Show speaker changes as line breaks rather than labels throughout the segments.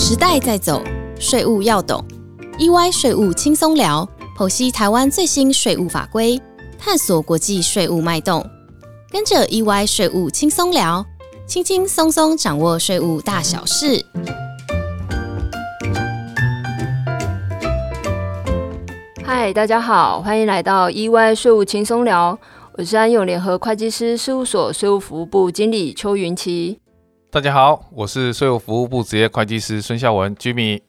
时代在走，税务要懂。EY 税务轻松聊，剖析台湾最新税务法规，探索国际税务脉动。跟着 EY 税务轻松聊，轻轻松松掌握税务大小事。
嗨，大家好，欢迎来到 EY 税务轻松聊，我是安永联合会计师事务所税务服务部经理邱云琪。
大家好，我是税务服务部职业会计师孙孝文 Jimmy。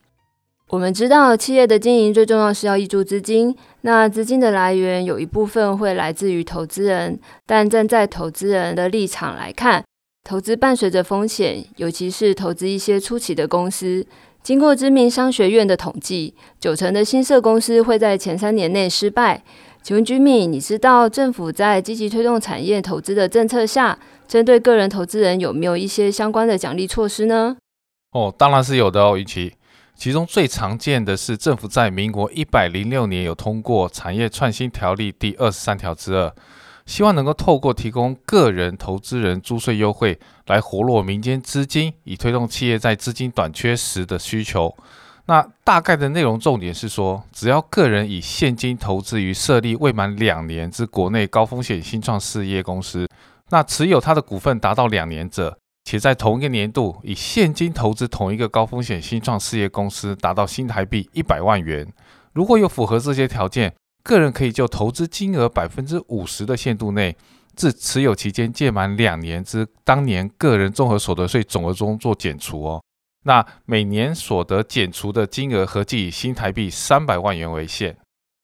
我们知道，企业的经营最重要是要挹注资金，那资金的来源有一部分会来自于投资人，但站在投资人的立场来看，投资伴随着风险，尤其是投资一些初期的公司。经过知名商学院的统计，九成的新设公司会在前三年内失败。请问居民你知道政府在积极推动产业投资的政策下？针对个人投资人有没有一些相关的奖励措施呢？
哦，当然是有的哦，与其其中最常见的是政府在民国一百零六年有通过《产业创新条例》第二十三条之二，希望能够透过提供个人投资人租税优惠，来活络民间资金，以推动企业在资金短缺时的需求。那大概的内容重点是说，只要个人以现金投资于设立未满两年之国内高风险新创事业公司。那持有他的股份达到两年者，且在同一个年度以现金投资同一个高风险新创事业公司达到新台币一百万元，如果有符合这些条件，个人可以就投资金额百分之五十的限度内，自持有期间届满两年之当年个人综合所得税总额中做减除哦。那每年所得减除的金额合计以新台币三百万元为限。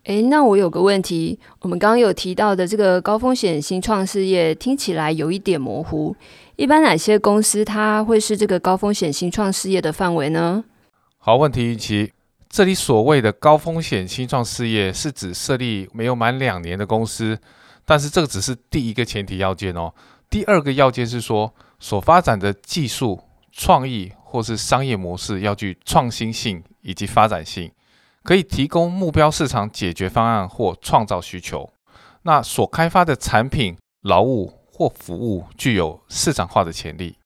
诶，那我有个问题，我们刚刚有提到的这个高风险新创事业，听起来有一点模糊。一般哪些公司它会是这个高风险新创事业的范围呢？
好问题，其这里所谓的高风险新创事业，是指设立没有满两年的公司，但是这个只是第一个前提要件哦。第二个要件是说，所发展的技术、创意或是商业模式要具创新性以及发展性。可以提供目标市场解决方案或创造需求。那所开发的产品、劳务或服务具有市场化的潜力。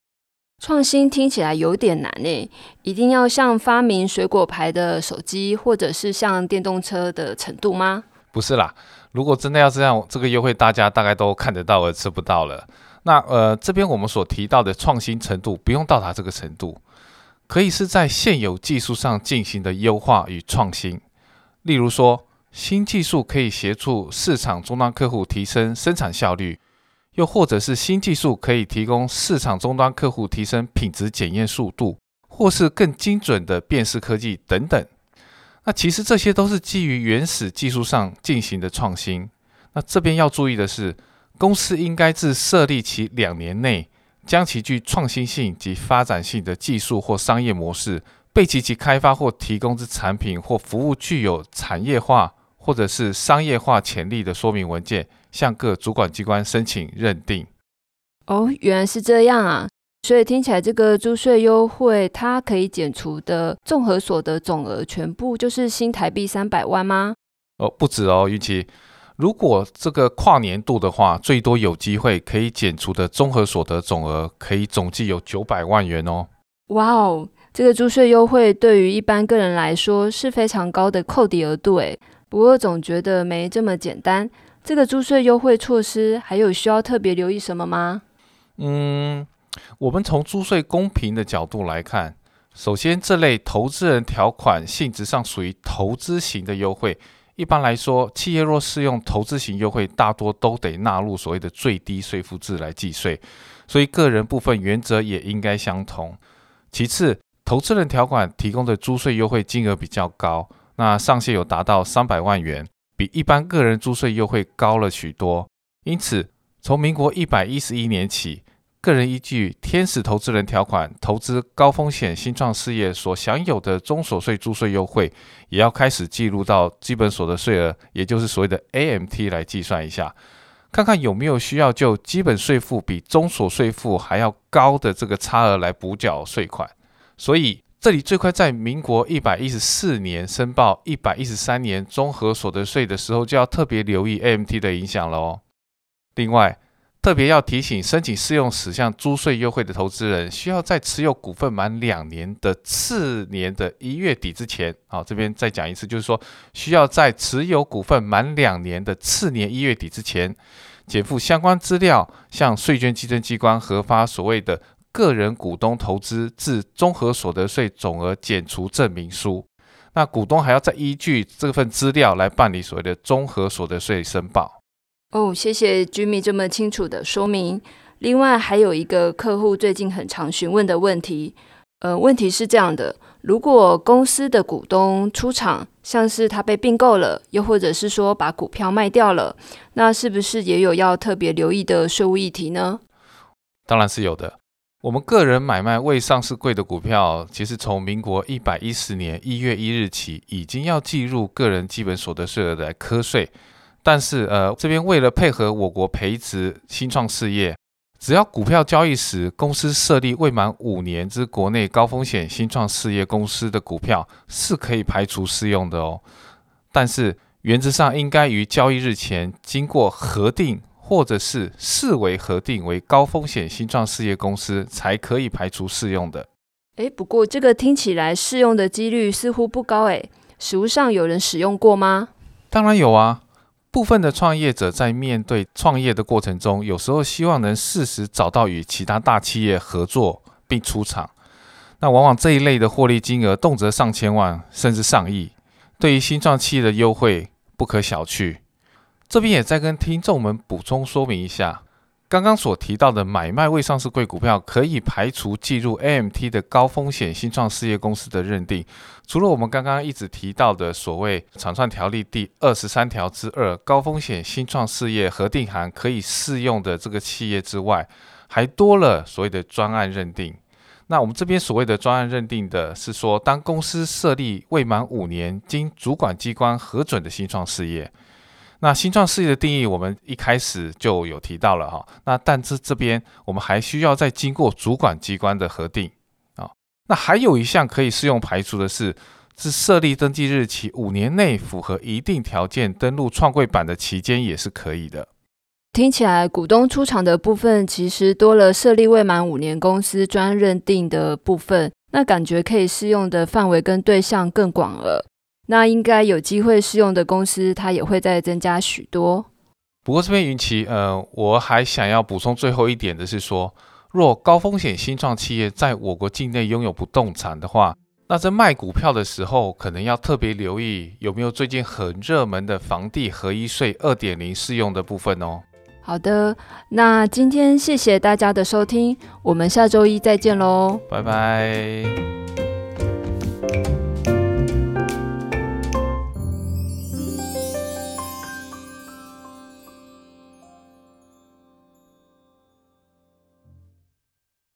创新听起来有点难诶，一定要像发明水果牌的手机，或者是像电动车的程度吗？
不是啦，如果真的要这样，这个优惠大家大概都看得到而吃不到了。那呃，这边我们所提到的创新程度，不用到达这个程度。可以是在现有技术上进行的优化与创新，例如说，新技术可以协助市场终端客户提升生产效率，又或者是新技术可以提供市场终端客户提升品质检验速度，或是更精准的辨识科技等等。那其实这些都是基于原始技术上进行的创新。那这边要注意的是，公司应该自设立起两年内。将其具创新性及发展性的技术或商业模式，被其其开发或提供之产品或服务具有产业化或者是商业化潜力的说明文件，向各主管机关申请认定。
哦，原来是这样啊！所以听起来这个租税优惠，它可以减除的综合所得总额，全部就是新台币三百万吗？
哦，不止哦，云奇。如果这个跨年度的话，最多有机会可以减除的综合所得总额，可以总计有九百万元哦。
哇哦，这个租税优惠对于一般个人来说是非常高的扣抵额度诶。不过总觉得没这么简单。这个租税优惠措施还有需要特别留意什么吗？
嗯，我们从租税公平的角度来看，首先这类投资人条款性质上属于投资型的优惠。一般来说，企业若适用投资型优惠，大多都得纳入所谓的最低税负制来计税，所以个人部分原则也应该相同。其次，投资人条款提供的租税优惠金额比较高，那上限有达到三百万元，比一般个人租税优惠高了许多。因此，从民国一百一十一年起。个人依据天使投资人条款投资高风险新创事业所享有的中所税租税优惠，也要开始记录到基本所得税额，也就是所谓的 AMT 来计算一下，看看有没有需要就基本税负比中所税负还要高的这个差额来补缴税款。所以这里最快在民国一百一十四年申报一百一十三年综合所得税的时候，就要特别留意 AMT 的影响了哦。另外，特别要提醒，申请适用此项租税优惠的投资人，需要在持有股份满两年的次年的一月底之前，好，这边再讲一次，就是说，需要在持有股份满两年的次年一月底之前，减负相关资料，向税捐稽征机关核发所谓的个人股东投资至综合所得税总额减除证明书。那股东还要再依据这份资料来办理所谓的综合所得税申报。
哦，谢谢 Jimmy 这么清楚的说明。另外还有一个客户最近很常询问的问题，呃，问题是这样的：如果公司的股东出场，像是他被并购了，又或者是说把股票卖掉了，那是不是也有要特别留意的税务议题呢？
当然是有的。我们个人买卖未上市柜的股票，其实从民国一百一十年一月一日起，已经要计入个人基本所得税额来课税。但是，呃，这边为了配合我国培植新创事业，只要股票交易时公司设立未满五年之国内高风险新创事业公司的股票，是可以排除适用的哦。但是，原则上应该于交易日前经过核定，或者是视为核定为高风险新创事业公司，才可以排除适用的。
诶，不过这个听起来适用的几率似乎不高诶，实物上有人使用过吗？
当然有啊。部分的创业者在面对创业的过程中，有时候希望能适时找到与其他大企业合作并出场。那往往这一类的获利金额动辄上千万甚至上亿，对于新创企业的优惠不可小觑。这边也再跟听众们补充说明一下。刚刚所提到的买卖未上市贵股票，可以排除计入 AMT 的高风险新创事业公司的认定。除了我们刚刚一直提到的所谓《厂创条例》第二十三条之二高风险新创事业核定函可以适用的这个企业之外，还多了所谓的专案认定。那我们这边所谓的专案认定的是说，当公司设立未满五年，经主管机关核准的新创事业。那新创事业的定义，我们一开始就有提到了哈。那但是这边我们还需要再经过主管机关的核定啊。那还有一项可以适用排除的是，自设立登记日起五年内符合一定条件登录创柜板的期间也是可以的。
听起来股东出场的部分其实多了设立未满五年公司专认定的部分，那感觉可以适用的范围跟对象更广了。那应该有机会适用的公司，它也会再增加许多。
不过这边云奇，呃，我还想要补充最后一点的是说，若高风险新创企业在我国境内拥有不动产的话，那在卖股票的时候，可能要特别留意有没有最近很热门的房地合一税二点零适用的部分哦。
好的，那今天谢谢大家的收听，我们下周一再见喽，
拜拜。